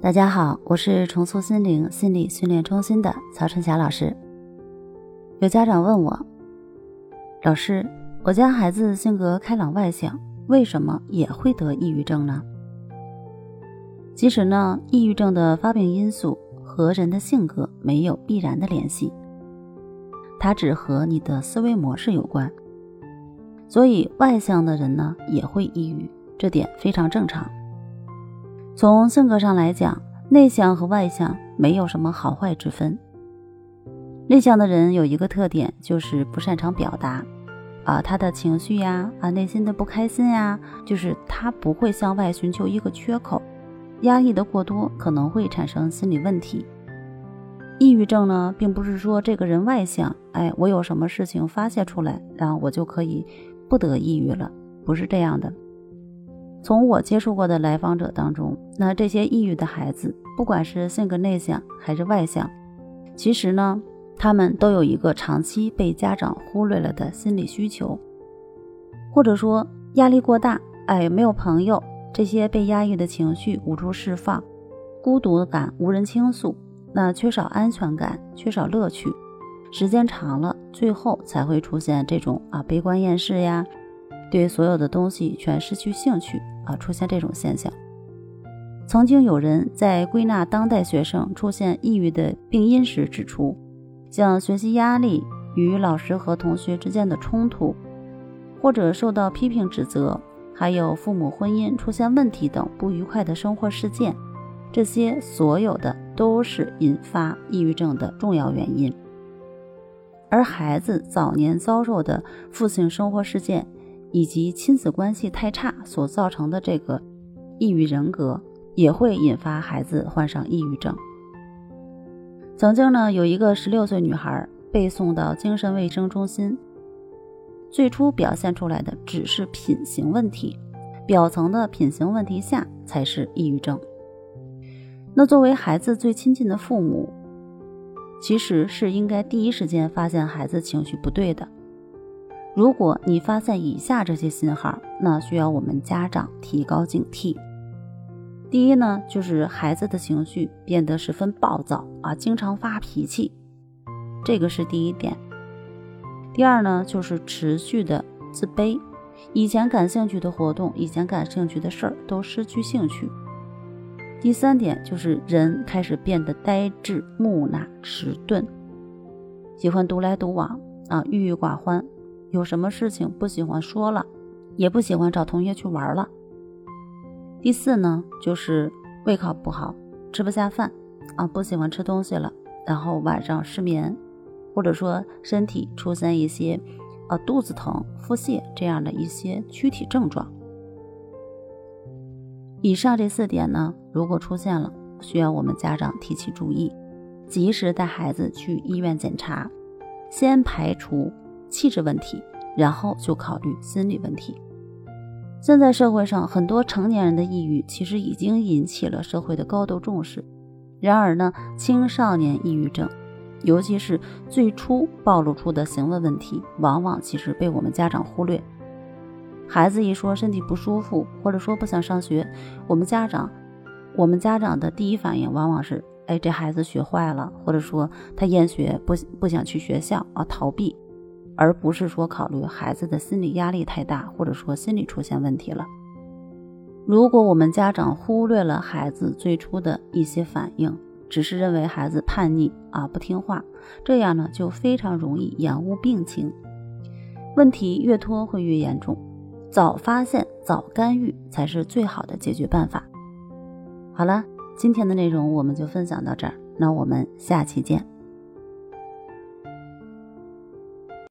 大家好，我是重塑心灵心理训练中心的曹春霞老师。有家长问我，老师，我家孩子性格开朗外向，为什么也会得抑郁症呢？其实呢，抑郁症的发病因素和人的性格没有必然的联系，它只和你的思维模式有关。所以外向的人呢也会抑郁，这点非常正常。从性格上来讲，内向和外向没有什么好坏之分。内向的人有一个特点，就是不擅长表达，啊，他的情绪呀，啊，内心的不开心呀，就是他不会向外寻求一个缺口，压抑的过多可能会产生心理问题。抑郁症呢，并不是说这个人外向，哎，我有什么事情发泄出来，然后我就可以不得抑郁了，不是这样的。从我接触过的来访者当中，那这些抑郁的孩子，不管是性格内向还是外向，其实呢。他们都有一个长期被家长忽略了的心理需求，或者说压力过大，哎，没有朋友，这些被压抑的情绪无处释放，孤独感无人倾诉，那缺少安全感，缺少乐趣，时间长了，最后才会出现这种啊悲观厌世呀，对所有的东西全失去兴趣啊，出现这种现象。曾经有人在归纳当代学生出现抑郁的病因时指出。像学习压力与老师和同学之间的冲突，或者受到批评指责，还有父母婚姻出现问题等不愉快的生活事件，这些所有的都是引发抑郁症的重要原因。而孩子早年遭受的负性生活事件，以及亲子关系太差所造成的这个抑郁人格，也会引发孩子患上抑郁症。曾经呢，有一个十六岁女孩被送到精神卫生中心，最初表现出来的只是品行问题，表层的品行问题下才是抑郁症。那作为孩子最亲近的父母，其实是应该第一时间发现孩子情绪不对的。如果你发现以下这些信号，那需要我们家长提高警惕。第一呢，就是孩子的情绪变得十分暴躁啊，经常发脾气，这个是第一点。第二呢，就是持续的自卑，以前感兴趣的活动，以前感兴趣的事儿都失去兴趣。第三点就是人开始变得呆滞、木讷、迟钝，喜欢独来独往啊，郁郁寡欢，有什么事情不喜欢说了，也不喜欢找同学去玩了。第四呢，就是胃口不好，吃不下饭，啊，不喜欢吃东西了，然后晚上失眠，或者说身体出现一些，呃，肚子疼、腹泻这样的一些躯体症状。以上这四点呢，如果出现了，需要我们家长提起注意，及时带孩子去医院检查，先排除气质问题，然后就考虑心理问题。现在社会上很多成年人的抑郁，其实已经引起了社会的高度重视。然而呢，青少年抑郁症，尤其是最初暴露出的行为问题，往往其实被我们家长忽略。孩子一说身体不舒服，或者说不想上学，我们家长，我们家长的第一反应往往是：哎，这孩子学坏了，或者说他厌学，不不想去学校啊，逃避。而不是说考虑孩子的心理压力太大，或者说心理出现问题了。如果我们家长忽略了孩子最初的一些反应，只是认为孩子叛逆啊不听话，这样呢就非常容易延误病情，问题越拖会越严重。早发现早干预才是最好的解决办法。好了，今天的内容我们就分享到这儿，那我们下期见。